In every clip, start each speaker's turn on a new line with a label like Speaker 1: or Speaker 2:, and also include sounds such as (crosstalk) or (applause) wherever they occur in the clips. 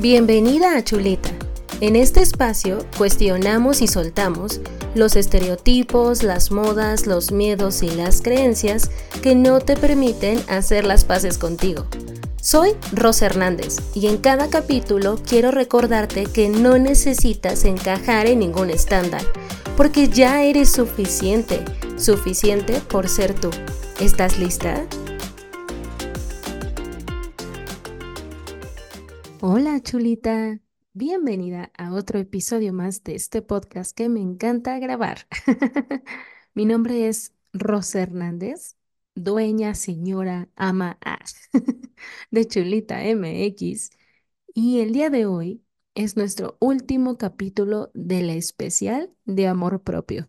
Speaker 1: Bienvenida a Chuleta. En este espacio cuestionamos y soltamos los estereotipos, las modas, los miedos y las creencias que no te permiten hacer las paces contigo. Soy Rosa Hernández y en cada capítulo quiero recordarte que no necesitas encajar en ningún estándar, porque ya eres suficiente, suficiente por ser tú. ¿Estás lista? Chulita, bienvenida a otro episodio más de este podcast que me encanta grabar. (laughs) Mi nombre es Rosa Hernández, dueña, señora, ama (laughs) de Chulita MX y el día de hoy es nuestro último capítulo de la especial de amor propio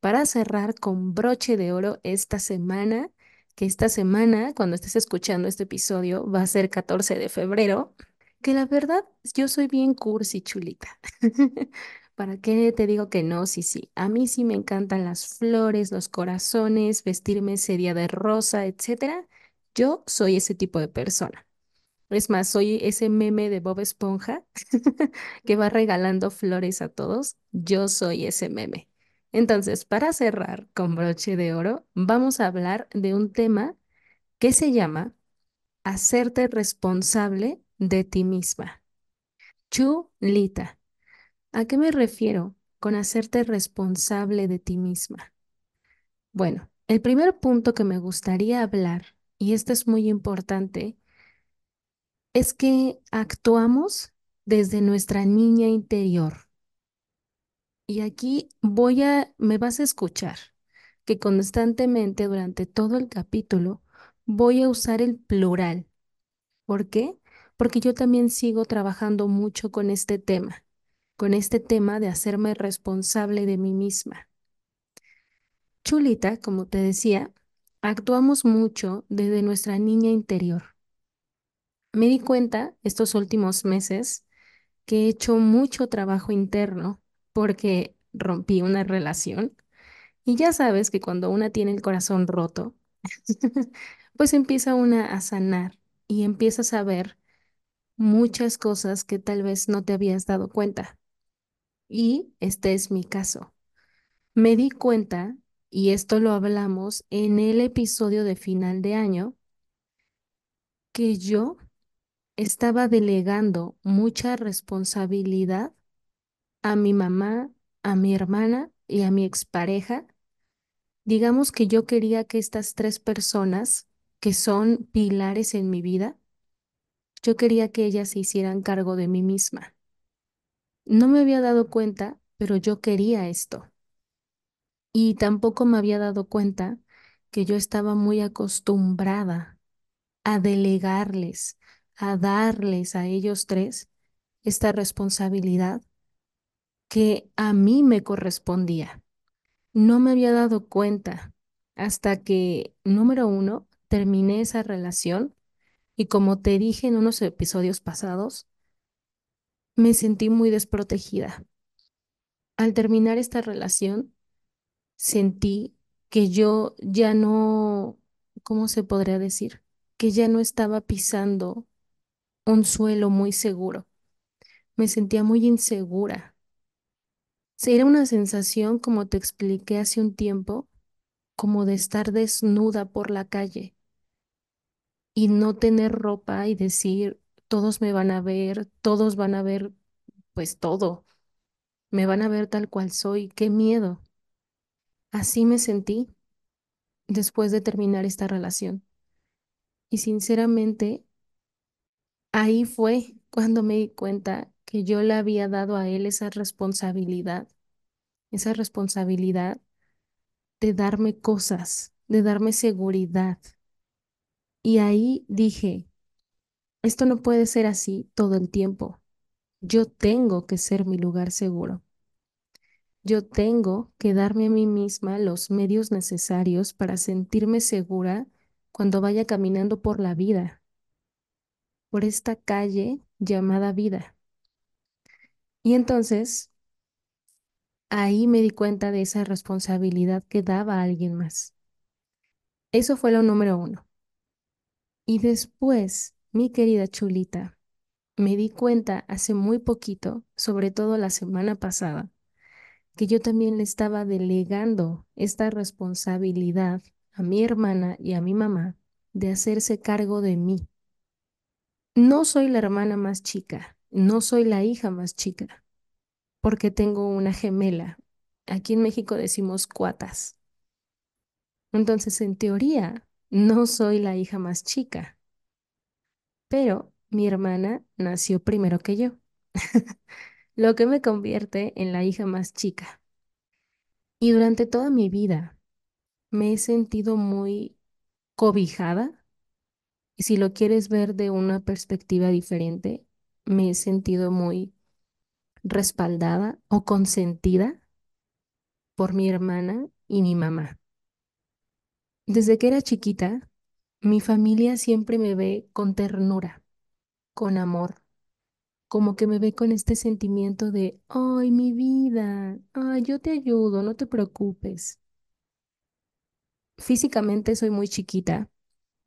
Speaker 1: para cerrar con broche de oro esta semana, que esta semana, cuando estés escuchando este episodio, va a ser 14 de febrero, que la verdad yo soy bien cursi, chulita. (laughs) ¿Para qué te digo que no? Sí, sí. A mí sí me encantan las flores, los corazones, vestirme ese día de rosa, etcétera. Yo soy ese tipo de persona. Es más, soy ese meme de Bob Esponja (laughs) que va regalando flores a todos. Yo soy ese meme. Entonces, para cerrar con broche de oro, vamos a hablar de un tema que se llama hacerte responsable de ti misma. Chulita. ¿A qué me refiero con hacerte responsable de ti misma? Bueno, el primer punto que me gustaría hablar, y esto es muy importante, es que actuamos desde nuestra niña interior. Y aquí voy a, me vas a escuchar que constantemente durante todo el capítulo voy a usar el plural. ¿Por qué? Porque yo también sigo trabajando mucho con este tema, con este tema de hacerme responsable de mí misma. Chulita, como te decía, actuamos mucho desde nuestra niña interior. Me di cuenta estos últimos meses que he hecho mucho trabajo interno porque rompí una relación. Y ya sabes que cuando una tiene el corazón roto, (laughs) pues empieza una a sanar y empiezas a ver muchas cosas que tal vez no te habías dado cuenta. Y este es mi caso. Me di cuenta, y esto lo hablamos en el episodio de final de año, que yo estaba delegando mucha responsabilidad a mi mamá, a mi hermana y a mi expareja. Digamos que yo quería que estas tres personas, que son pilares en mi vida, yo quería que ellas se hicieran cargo de mí misma. No me había dado cuenta, pero yo quería esto. Y tampoco me había dado cuenta que yo estaba muy acostumbrada a delegarles, a darles a ellos tres esta responsabilidad que a mí me correspondía. No me había dado cuenta hasta que, número uno, terminé esa relación y como te dije en unos episodios pasados, me sentí muy desprotegida. Al terminar esta relación, sentí que yo ya no, ¿cómo se podría decir? Que ya no estaba pisando un suelo muy seguro. Me sentía muy insegura era una sensación, como te expliqué hace un tiempo, como de estar desnuda por la calle y no tener ropa y decir, todos me van a ver, todos van a ver, pues todo, me van a ver tal cual soy, qué miedo. Así me sentí después de terminar esta relación. Y sinceramente, ahí fue cuando me di cuenta que yo le había dado a él esa responsabilidad esa responsabilidad de darme cosas, de darme seguridad. Y ahí dije, esto no puede ser así todo el tiempo. Yo tengo que ser mi lugar seguro. Yo tengo que darme a mí misma los medios necesarios para sentirme segura cuando vaya caminando por la vida, por esta calle llamada vida. Y entonces ahí me di cuenta de esa responsabilidad que daba a alguien más. Eso fue lo número uno. Y después, mi querida chulita, me di cuenta hace muy poquito, sobre todo la semana pasada, que yo también le estaba delegando esta responsabilidad a mi hermana y a mi mamá de hacerse cargo de mí. No soy la hermana más chica, no soy la hija más chica, porque tengo una gemela. Aquí en México decimos cuatas. Entonces, en teoría, no soy la hija más chica, pero mi hermana nació primero que yo, (laughs) lo que me convierte en la hija más chica. Y durante toda mi vida me he sentido muy cobijada, y si lo quieres ver de una perspectiva diferente, me he sentido muy respaldada o consentida por mi hermana y mi mamá. Desde que era chiquita, mi familia siempre me ve con ternura, con amor, como que me ve con este sentimiento de, ay, mi vida, ay, yo te ayudo, no te preocupes. Físicamente soy muy chiquita,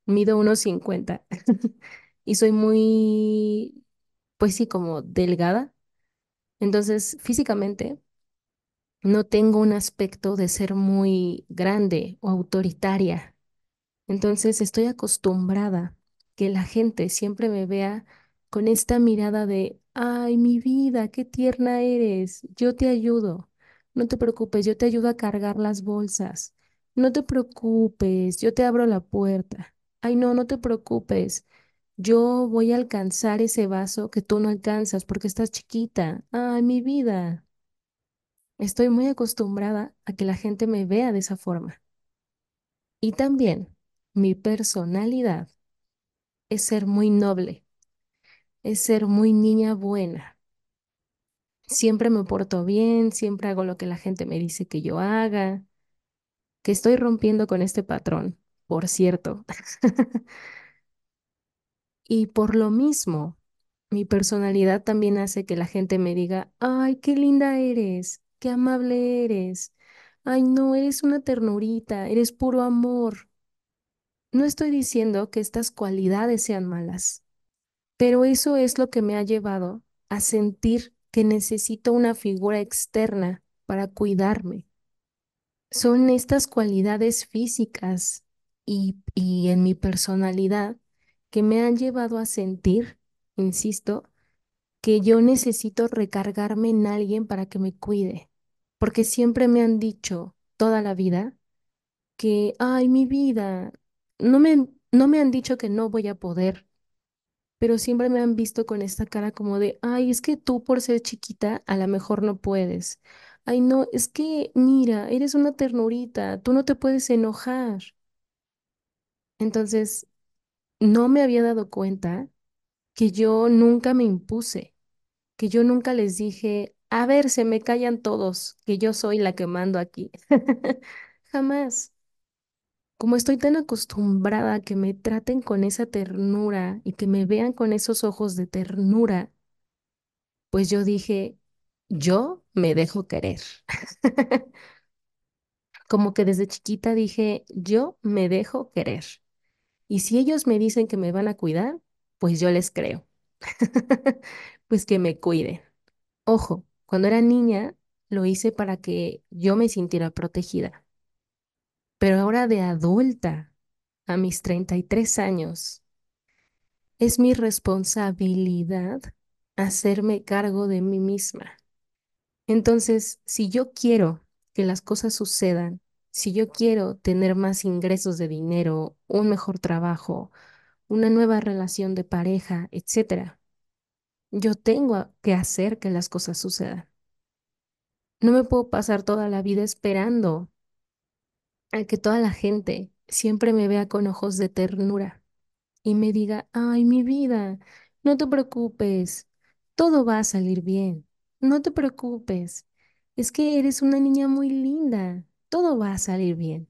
Speaker 1: mido unos 50 (laughs) y soy muy, pues sí, como delgada. Entonces, físicamente no tengo un aspecto de ser muy grande o autoritaria. Entonces estoy acostumbrada que la gente siempre me vea con esta mirada de, ay, mi vida, qué tierna eres, yo te ayudo, no te preocupes, yo te ayudo a cargar las bolsas, no te preocupes, yo te abro la puerta, ay, no, no te preocupes, yo voy a alcanzar ese vaso que tú no alcanzas porque estás chiquita, ay, mi vida. Estoy muy acostumbrada a que la gente me vea de esa forma. Y también mi personalidad es ser muy noble, es ser muy niña buena. Siempre me porto bien, siempre hago lo que la gente me dice que yo haga, que estoy rompiendo con este patrón, por cierto. (laughs) Y por lo mismo, mi personalidad también hace que la gente me diga, ay, qué linda eres, qué amable eres, ay, no, eres una ternurita, eres puro amor. No estoy diciendo que estas cualidades sean malas, pero eso es lo que me ha llevado a sentir que necesito una figura externa para cuidarme. Son estas cualidades físicas y, y en mi personalidad que me han llevado a sentir, insisto, que yo necesito recargarme en alguien para que me cuide, porque siempre me han dicho toda la vida que, ay, mi vida, no me, no me han dicho que no voy a poder, pero siempre me han visto con esta cara como de, ay, es que tú por ser chiquita a lo mejor no puedes. Ay, no, es que, mira, eres una ternurita, tú no te puedes enojar. Entonces, no me había dado cuenta que yo nunca me impuse, que yo nunca les dije, a ver, se me callan todos, que yo soy la que mando aquí. (laughs) Jamás. Como estoy tan acostumbrada a que me traten con esa ternura y que me vean con esos ojos de ternura, pues yo dije, yo me dejo querer. (laughs) Como que desde chiquita dije, yo me dejo querer. Y si ellos me dicen que me van a cuidar, pues yo les creo. (laughs) Pues que me cuiden. Ojo, cuando era niña lo hice para que yo me sintiera protegida. Pero ahora de adulta, a mis 33 años, es mi responsabilidad hacerme cargo de mí misma. Entonces, si yo quiero que las cosas sucedan, si yo quiero tener más ingresos de dinero, un mejor trabajo, una nueva relación de pareja, etcétera, yo tengo que hacer que las cosas sucedan. No me puedo pasar toda la vida esperando a que toda la gente siempre me vea con ojos de ternura y me diga, ay, mi vida, no te preocupes, todo va a salir bien, no te preocupes, es que eres una niña muy linda, todo va a salir bien.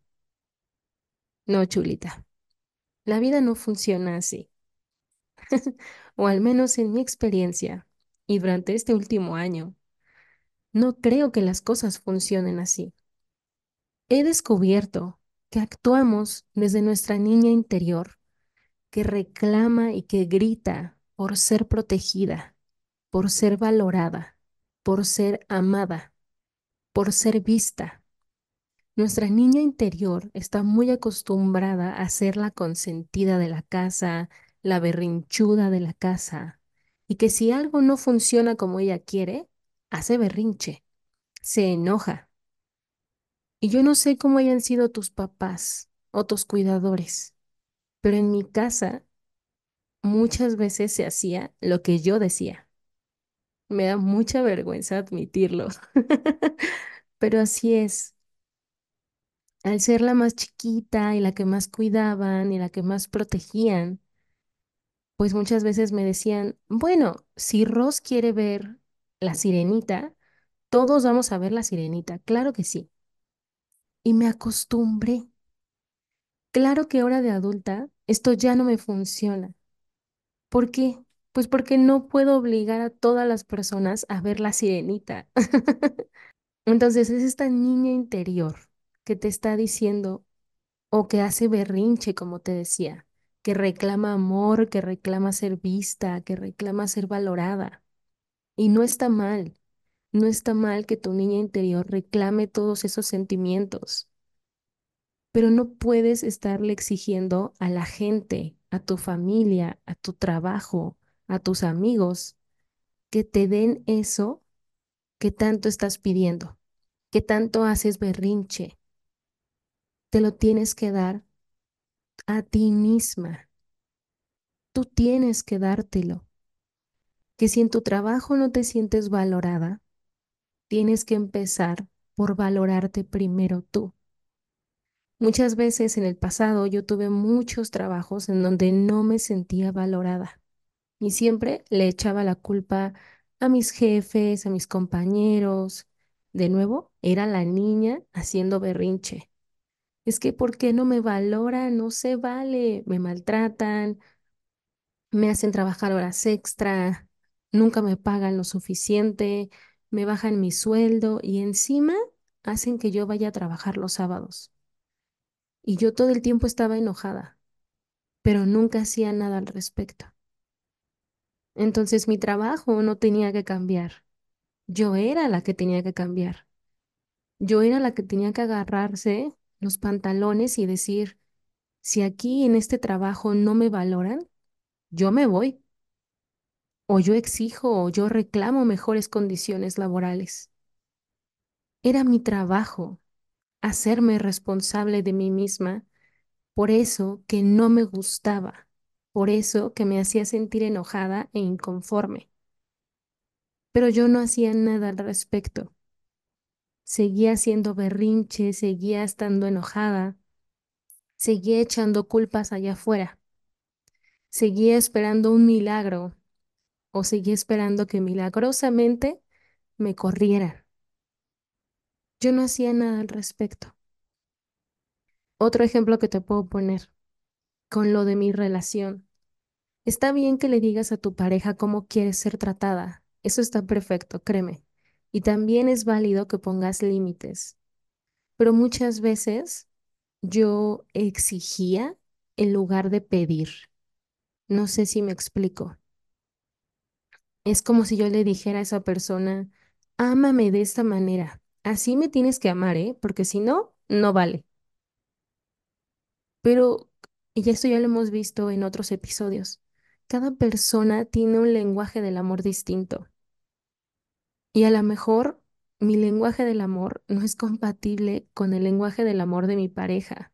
Speaker 1: No, chulita, la vida no funciona así, (laughs) o al menos en mi experiencia y durante este último año, no creo que las cosas funcionen así. He descubierto que actuamos desde nuestra niña interior que reclama y que grita por ser protegida, por ser valorada, por ser amada, por ser vista. Nuestra niña interior está muy acostumbrada a ser la consentida de la casa, la berrinchuda de la casa, y que si algo no funciona como ella quiere, hace berrinche, se enoja. Y yo no sé cómo hayan sido tus papás o tus cuidadores, pero en mi casa muchas veces se hacía lo que yo decía. Me da mucha vergüenza admitirlo, (laughs) pero así es. Al ser la más chiquita y la que más cuidaban y la que más protegían, pues muchas veces me decían, bueno, si Ross quiere ver la sirenita, todos vamos a ver la sirenita, claro que sí. Y me acostumbré. Claro que ahora de adulta esto ya no me funciona. ¿Por qué? Pues porque no puedo obligar a todas las personas a ver la sirenita. (laughs) Entonces es esta niña interior que te está diciendo o que hace berrinche, como te decía, que reclama amor, que reclama ser vista, que reclama ser valorada. Y no está mal, no está mal que tu niña interior reclame todos esos sentimientos, pero no puedes estarle exigiendo a la gente, a tu familia, a tu trabajo, a tus amigos, que te den eso que tanto estás pidiendo, que tanto haces berrinche. Te lo tienes que dar a ti misma. Tú tienes que dártelo. Que si en tu trabajo no te sientes valorada, tienes que empezar por valorarte primero tú. Muchas veces en el pasado yo tuve muchos trabajos en donde no me sentía valorada y siempre le echaba la culpa a mis jefes, a mis compañeros. De nuevo, era la niña haciendo berrinche. Es que ¿por qué no me valoran? No se vale, me maltratan, me hacen trabajar horas extra, nunca me pagan lo suficiente, me bajan mi sueldo y encima hacen que yo vaya a trabajar los sábados. Y yo todo el tiempo estaba enojada, pero nunca hacía nada al respecto. Entonces mi trabajo no tenía que cambiar. Yo era la que tenía que cambiar. Yo era la que tenía que agarrarse los pantalones y decir, si aquí en este trabajo no me valoran, yo me voy. O yo exijo o yo reclamo mejores condiciones laborales. Era mi trabajo hacerme responsable de mí misma, por eso que no me gustaba, por eso que me hacía sentir enojada e inconforme. Pero yo no hacía nada al respecto. Seguía haciendo berrinche, seguía estando enojada, seguía echando culpas allá afuera, seguía esperando un milagro o seguía esperando que milagrosamente me corrieran. Yo no hacía nada al respecto. Otro ejemplo que te puedo poner con lo de mi relación. Está bien que le digas a tu pareja cómo quieres ser tratada. Eso está perfecto, créeme. Y también es válido que pongas límites. Pero muchas veces yo exigía en lugar de pedir. No sé si me explico. Es como si yo le dijera a esa persona, ámame de esta manera. Así me tienes que amar, ¿eh? Porque si no, no vale. Pero, y esto ya lo hemos visto en otros episodios, cada persona tiene un lenguaje del amor distinto. Y a lo mejor mi lenguaje del amor no es compatible con el lenguaje del amor de mi pareja.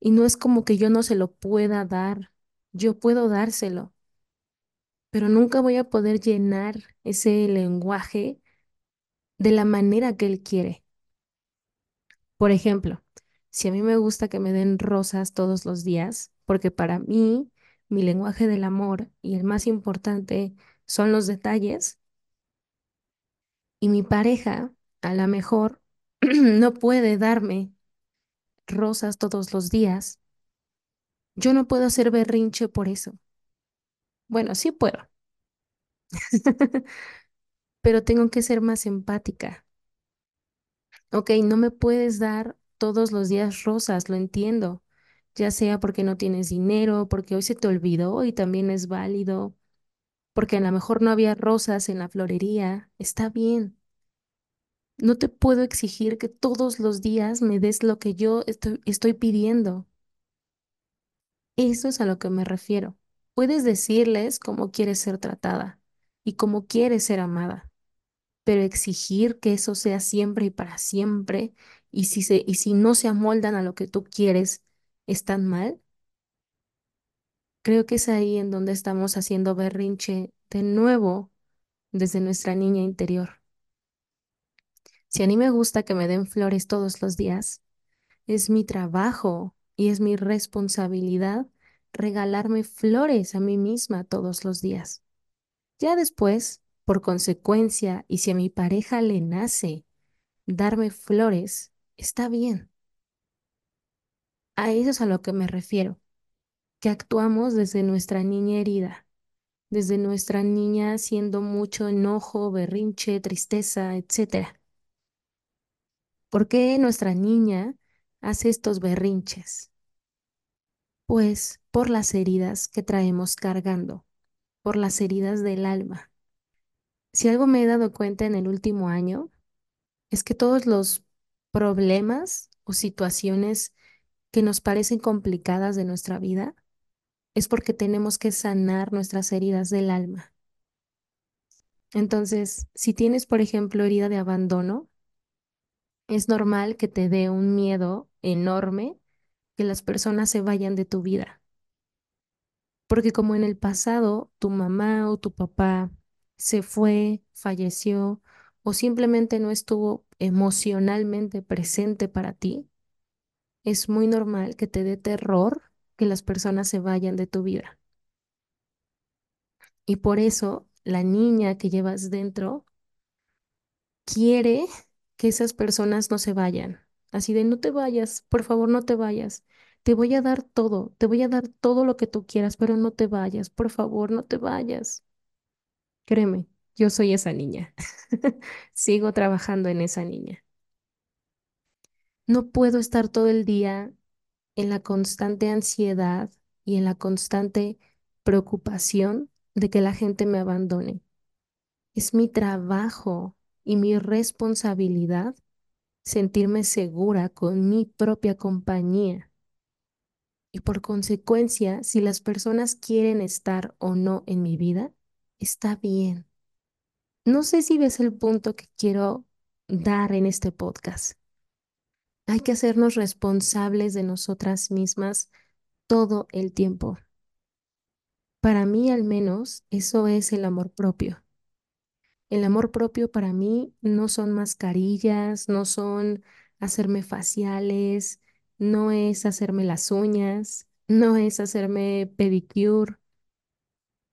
Speaker 1: Y no es como que yo no se lo pueda dar, yo puedo dárselo, pero nunca voy a poder llenar ese lenguaje de la manera que él quiere. Por ejemplo, si a mí me gusta que me den rosas todos los días, porque para mí mi lenguaje del amor y el más importante son los detalles, y mi pareja a lo mejor (clears throat) no puede darme rosas todos los días, yo no puedo hacer berrinche por eso. Bueno, sí puedo, (laughs) pero tengo que ser más empática. Ok, no me puedes dar todos los días rosas, lo entiendo, ya sea porque no tienes dinero, porque hoy se te olvidó y también es válido, porque a lo mejor no había rosas en la florería, está bien. No te puedo exigir que todos los días me des lo que yo estoy, pidiendo. Eso es a lo que me refiero. Puedes decirles cómo quieres ser tratada y cómo quieres ser amada, pero exigir que eso sea siempre y para siempre, y si se, y si no se amoldan a lo que tú quieres, ¿están mal? Creo que es ahí en donde estamos haciendo berrinche de nuevo desde nuestra niña interior. Si a mí me gusta que me den flores todos los días, es mi trabajo y es mi responsabilidad regalarme flores a mí misma todos los días. Ya después, por consecuencia, y si a mi pareja le nace darme flores, está bien. A eso es a lo que me refiero, que actuamos desde nuestra niña herida, desde nuestra niña haciendo mucho enojo, berrinche, tristeza, etc. ¿Por qué nuestra niña hace estos berrinches? Pues por las heridas que traemos cargando, por las heridas del alma. Si algo me he dado cuenta en el último año, es que todos los problemas o situaciones que nos parecen complicadas de nuestra vida es porque tenemos que sanar nuestras heridas del alma. Entonces, si tienes, por ejemplo, herida de abandono, es normal que te dé un miedo enorme que las personas se vayan de tu vida. Porque como en el pasado tu mamá o tu papá se fue, falleció o simplemente no estuvo emocionalmente presente para ti, es muy normal que te dé terror que las personas se vayan de tu vida. Y por eso la niña que llevas dentro quiere que esas personas no se vayan. Así de, no te vayas, por favor, no te vayas. Te voy a dar todo, te voy a dar todo lo que tú quieras, pero no te vayas, por favor, no te vayas. Créeme, yo soy esa niña. (laughs) Sigo trabajando en esa niña. No puedo estar todo el día en la constante ansiedad y en la constante preocupación de que la gente me abandone. Es mi trabajo y mi responsabilidad sentirme segura con mi propia compañía. Y por consecuencia, si las personas quieren estar o no en mi vida, está bien. No sé si ves el punto que quiero dar en este podcast. Hay que hacernos responsables de nosotras mismas todo el tiempo. Para mí al menos eso es el amor propio. El amor propio para mí no son mascarillas, no son hacerme faciales, no es hacerme las uñas, (laughs) no es hacerme pedicure.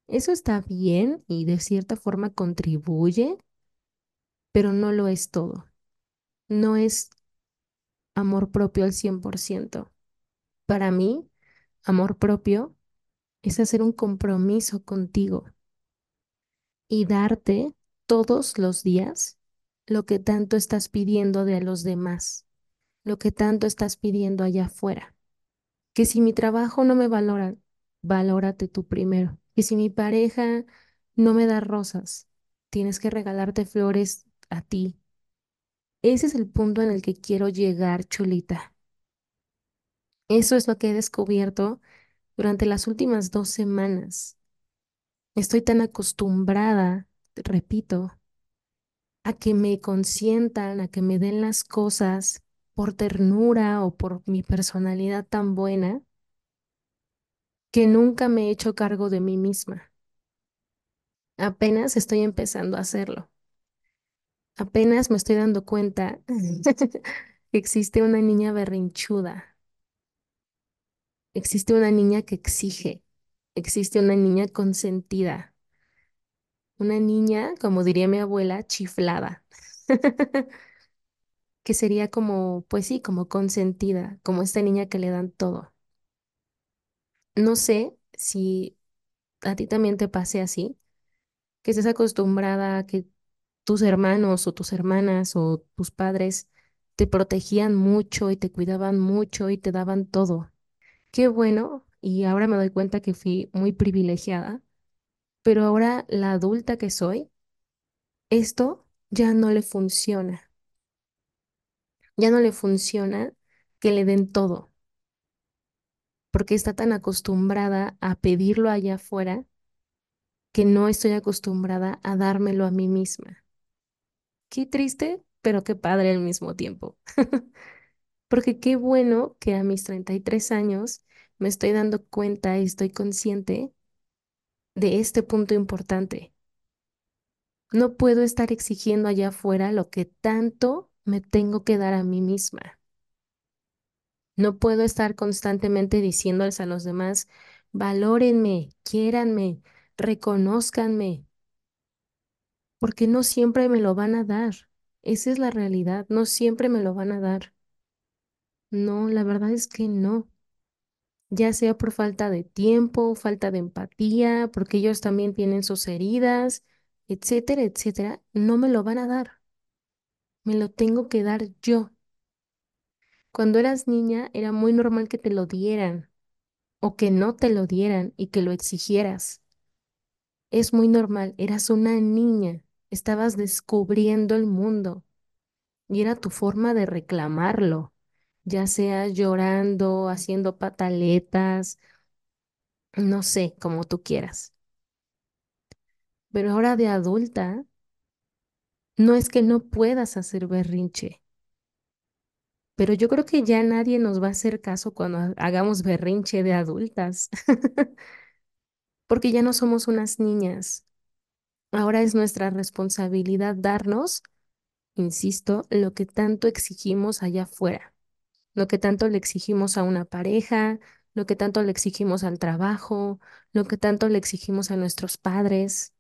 Speaker 1: Eso está bien y de cierta forma contribuye, pero no lo es todo. No es amor propio al 100%. Para mí, amor propio es hacer un compromiso contigo y darte todos los días lo que tanto estás pidiendo de los demás, lo que tanto estás pidiendo allá afuera. Que si mi trabajo no me valora, valórate tú primero. Que si mi pareja no me da rosas, tienes que regalarte flores a ti. Ese es el punto en el que quiero llegar, chulita. Eso es lo que he descubierto durante las últimas dos semanas. Estoy tan acostumbrada, repito, a que me consientan, a que me den las cosas por ternura o por mi personalidad tan buena, que nunca me he hecho cargo de mí misma. Apenas estoy empezando a hacerlo. Apenas me estoy dando cuenta (laughs) que existe una niña berrinchuda. Existe una niña que exige. Existe una niña consentida. Una niña, como diría mi abuela, chiflada. (laughs) que sería como, pues sí, como consentida, como esta niña que le dan todo. No sé si a ti también te pase así, que estés acostumbrada a que tus hermanos o tus hermanas o tus padres te protegían mucho y te cuidaban mucho y te daban todo. Qué bueno, y ahora me doy cuenta que fui muy privilegiada, pero ahora la adulta que soy, esto ya no le funciona. Ya no le funciona que le den todo, porque está tan acostumbrada a pedirlo allá afuera que no estoy acostumbrada a dármelo a mí misma. Qué triste, pero qué padre al mismo tiempo. (laughs) Porque qué bueno que a mis 33 años me estoy dando cuenta y estoy consciente de este punto importante. No puedo estar exigiendo allá afuera lo que tanto me tengo que dar a mí misma. No puedo estar constantemente diciéndoles a los demás, valórenme, quiéranme, reconózcanme, porque no siempre me lo van a dar. Esa es la realidad, no siempre me lo van a dar. No, la verdad es que no. Ya sea por falta de tiempo, falta de empatía, porque ellos también tienen sus heridas, etcétera, etcétera, no me lo van a dar. Me lo tengo que dar yo. Cuando eras niña era muy normal que te lo dieran o que no te lo dieran y que lo exigieras. Es muy normal, eras una niña, estabas descubriendo el mundo y era tu forma de reclamarlo, ya sea llorando, haciendo pataletas, no sé, como tú quieras. Pero ahora de adulta, no es que no puedas hacer berrinche, pero yo creo que ya nadie nos va a hacer caso cuando ha- hagamos berrinche de adultas, (laughs) porque ya no somos unas niñas. Ahora es nuestra responsabilidad darnos, insisto, lo que tanto exigimos allá afuera, lo que tanto le exigimos a una pareja, lo que tanto le exigimos al trabajo, lo que tanto le exigimos a nuestros padres.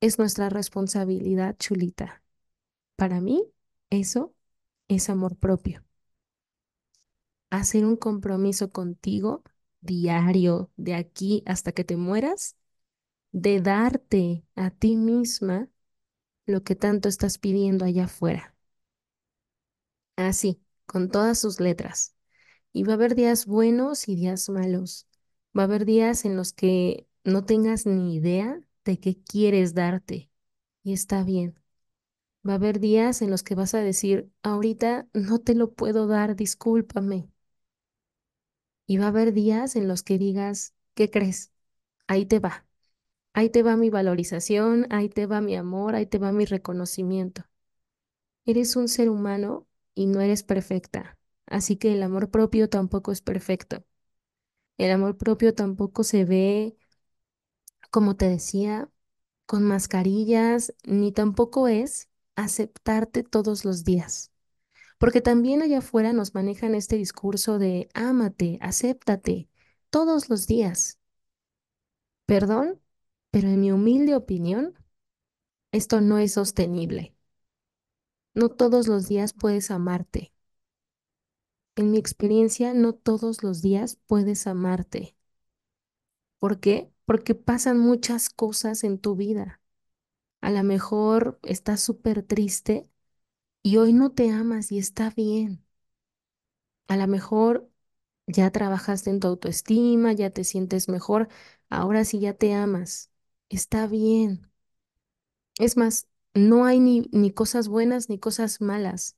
Speaker 1: Es nuestra responsabilidad, chulita. Para mí, eso es amor propio. Hacer un compromiso contigo diario, de aquí hasta que te mueras, de darte a ti misma lo que tanto estás pidiendo allá afuera. Así, con todas sus letras. Y va a haber días buenos y días malos. Va a haber días en los que no tengas ni idea de qué quieres darte. Y está bien. Va a haber días en los que vas a decir, ahorita no te lo puedo dar, discúlpame. Y va a haber días en los que digas, ¿qué crees? Ahí te va. Ahí te va mi valorización, ahí te va mi amor, ahí te va mi reconocimiento. Eres un ser humano y no eres perfecta. Así que el amor propio tampoco es perfecto. El amor propio tampoco se ve, como te decía, con mascarillas, ni tampoco es aceptarte todos los días. Porque también allá afuera nos manejan este discurso de ámate, acéptate todos los días. Perdón, pero en mi humilde opinión, esto no es sostenible. No todos los días puedes amarte. En mi experiencia, no todos los días puedes amarte. ¿Por qué? Porque pasan muchas cosas en tu vida. A lo mejor estás súper triste y hoy no te amas y está bien. A lo mejor ya trabajaste en tu autoestima, ya te sientes mejor, ahora sí ya te amas. Está bien. Es más, no hay ni, ni cosas buenas ni cosas malas.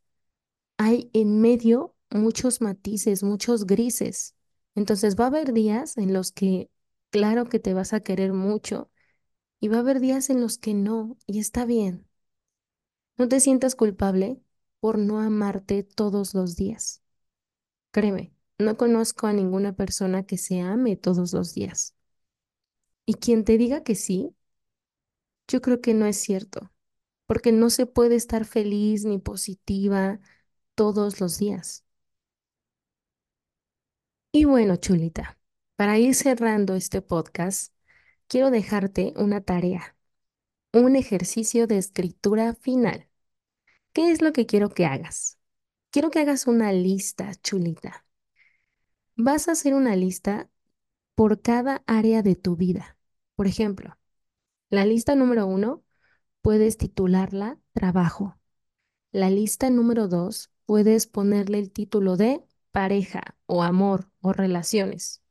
Speaker 1: Hay en medio muchos matices, muchos grises. Entonces va a haber días en los que, claro que te vas a querer mucho y va a haber días en los que no, y está bien. No te sientas culpable por no amarte todos los días. Créeme, no conozco a ninguna persona que se ame todos los días. Y quien te diga que sí, yo creo que no es cierto, porque no se puede estar feliz ni positiva todos los días. Y bueno, chulita, para ir cerrando este podcast, quiero dejarte una tarea, un ejercicio de escritura final. ¿Qué es lo que quiero que hagas? Quiero que hagas una lista, chulita. Vas a hacer una lista por cada área de tu vida. Por ejemplo, la lista número uno puedes titularla trabajo. La lista número dos puedes ponerle el título de pareja o amor o relaciones.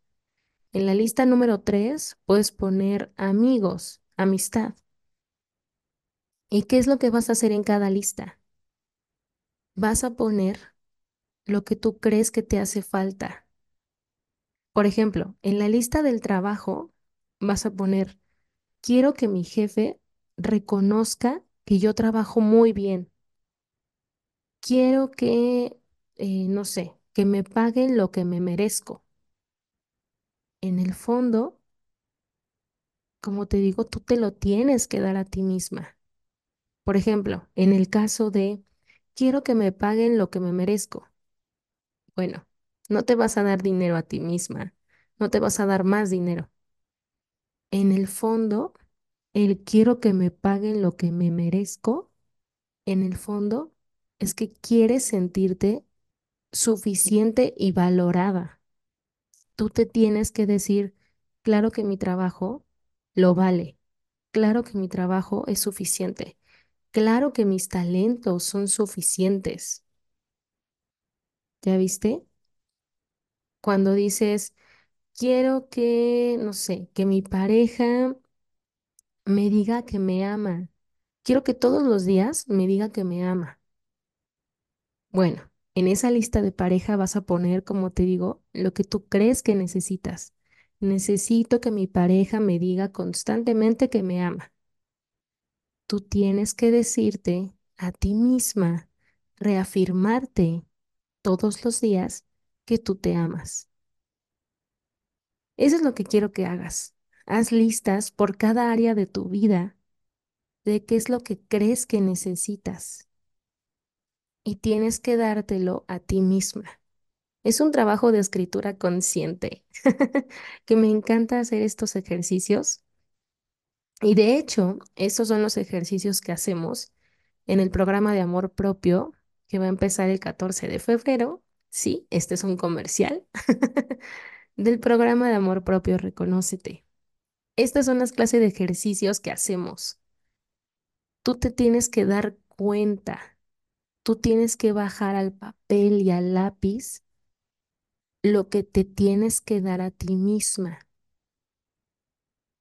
Speaker 1: En la lista número tres puedes poner amigos, amistad. ¿Y qué es lo que vas a hacer en cada lista? Vas a poner lo que tú crees que te hace falta. Por ejemplo, en la lista del trabajo vas a poner, quiero que mi jefe reconozca que yo trabajo muy bien. Quiero que, eh, no sé, que me paguen lo que me merezco. En el fondo, como te digo, tú te lo tienes que dar a ti misma. Por ejemplo, en el caso de, quiero que me paguen lo que me merezco. Bueno, no te vas a dar dinero a ti misma, no te vas a dar más dinero. En el fondo, el quiero que me paguen lo que me merezco, en el fondo, es que quieres sentirte suficiente y valorada. Tú te tienes que decir, claro que mi trabajo lo vale, claro que mi trabajo es suficiente, claro que mis talentos son suficientes. ¿Ya viste? Cuando dices, quiero que, no sé, que mi pareja me diga que me ama. Quiero que todos los días me diga que me ama. Bueno, en esa lista de pareja vas a poner, como te digo, lo que tú crees que necesitas. Necesito que mi pareja me diga constantemente que me ama. Tú tienes que decirte a ti misma, reafirmarte todos los días que tú te amas. Eso es lo que quiero que hagas. Haz listas por cada área de tu vida de qué es lo que crees que necesitas y tienes que dártelo a ti misma. Es un trabajo de escritura consciente, (laughs) que me encanta hacer estos ejercicios. Y de hecho, estos son los ejercicios que hacemos en el programa de amor propio que va a empezar el 14 de febrero. Sí, este es un comercial (laughs) del programa de amor propio Reconócete. Estas son las clases de ejercicios que hacemos. Tú te tienes que dar cuenta, tú tienes que bajar al papel y al lápiz lo que te tienes que dar a ti misma.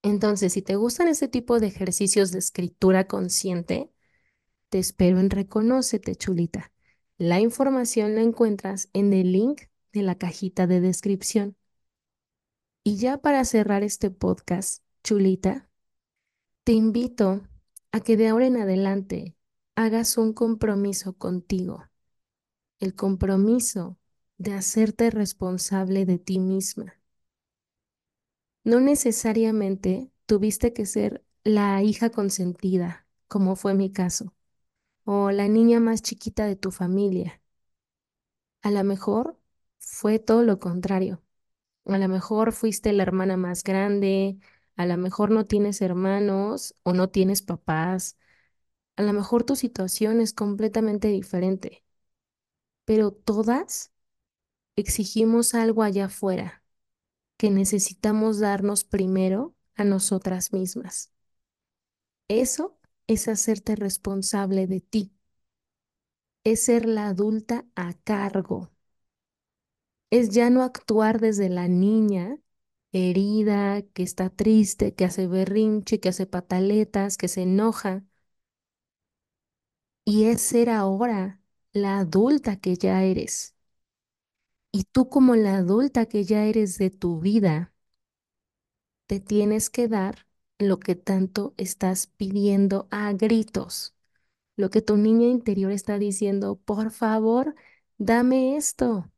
Speaker 1: Entonces, si te gustan ese tipo de ejercicios de escritura consciente, te espero en Reconócete, chulita. La información la encuentras en el link de la cajita de descripción. Y ya para cerrar este podcast, chulita, te invito a que de ahora en adelante hagas un compromiso contigo. El compromiso de hacerte responsable de ti misma. No necesariamente tuviste que ser la hija consentida, como fue mi caso, o la niña más chiquita de tu familia. A lo mejor fue todo lo contrario. A lo mejor fuiste la hermana más grande, a lo mejor no tienes hermanos o no tienes papás, a lo mejor tu situación es completamente diferente, pero todas exigimos algo allá afuera que necesitamos darnos primero a nosotras mismas. Eso es hacerte responsable de ti. Es ser la adulta a cargo. Es ya no actuar desde la niña herida, que está triste, que hace berrinche, que hace pataletas, que se enoja. Y es ser ahora la adulta que ya eres. Y tú como la adulta que ya eres de tu vida, te tienes que dar lo que tanto estás pidiendo a gritos, lo que tu niña interior está diciendo, por favor, dame esto.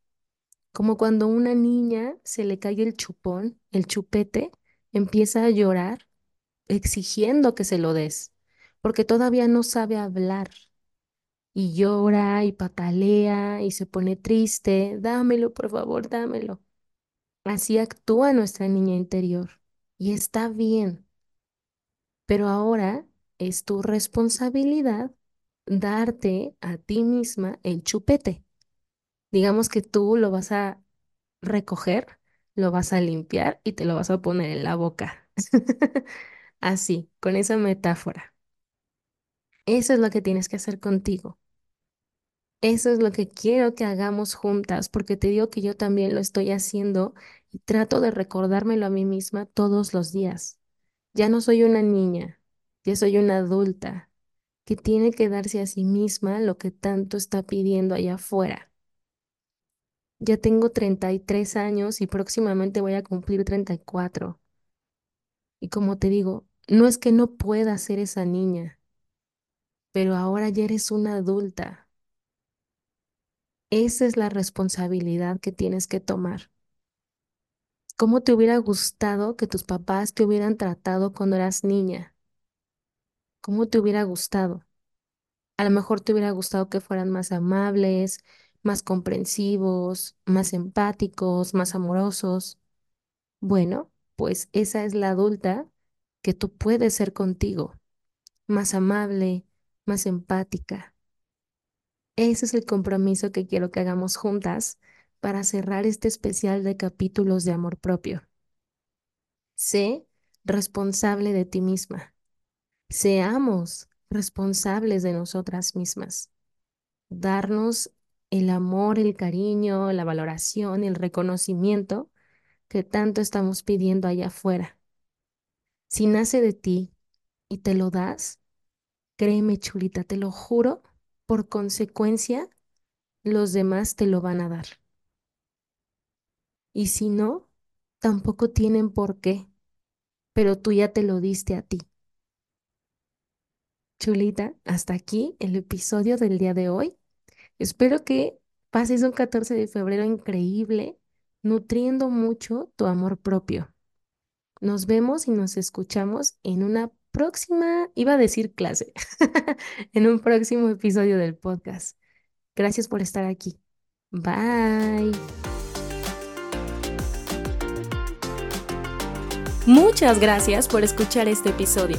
Speaker 1: Como cuando una niña se le cae el chupón, el chupete, empieza a llorar exigiendo que se lo des, porque todavía no sabe hablar y llora y patalea y se pone triste, dámelo, por favor, dámelo. Así actúa nuestra niña interior y está bien. Pero ahora es tu responsabilidad darte a ti misma el chupete. Digamos que tú lo vas a recoger, lo vas a limpiar y te lo vas a poner en la boca. (laughs) Así, con esa metáfora. Eso es lo que tienes que hacer contigo. Eso es lo que quiero que hagamos juntas, porque te digo que yo también lo estoy haciendo y trato de recordármelo a mí misma todos los días. Ya no soy una niña, ya soy una adulta que tiene que darse a sí misma lo que tanto está pidiendo allá afuera. Ya tengo 33 años y próximamente voy a cumplir 34. Y como te digo, no es que no pueda ser esa niña, pero ahora ya eres una adulta. Esa es la responsabilidad que tienes que tomar. ¿Cómo te hubiera gustado que tus papás te hubieran tratado cuando eras niña? ¿Cómo te hubiera gustado? A lo mejor te hubiera gustado que fueran más amables, más comprensivos, más empáticos, más amorosos. Bueno, pues esa es la adulta que tú puedes ser contigo, más amable, más empática. Ese es el compromiso que quiero que hagamos juntas para cerrar este especial de capítulos de amor propio. Sé responsable de ti misma. Seamos responsables de nosotras mismas. Darnos el amor, el cariño, la valoración, el reconocimiento que tanto estamos pidiendo allá afuera. Si nace de ti y te lo das, créeme, chulita, te lo juro, por consecuencia, los demás te lo van a dar. Y si no, tampoco tienen por qué, pero tú ya te lo diste a ti. Chulita, hasta aquí el episodio del día de hoy. Espero que pases un 14 de febrero increíble, nutriendo mucho tu amor propio. Nos vemos y nos escuchamos en una próxima, iba a decir clase, (laughs) en un próximo episodio del podcast. Gracias por estar aquí. Bye. Muchas gracias por escuchar este episodio.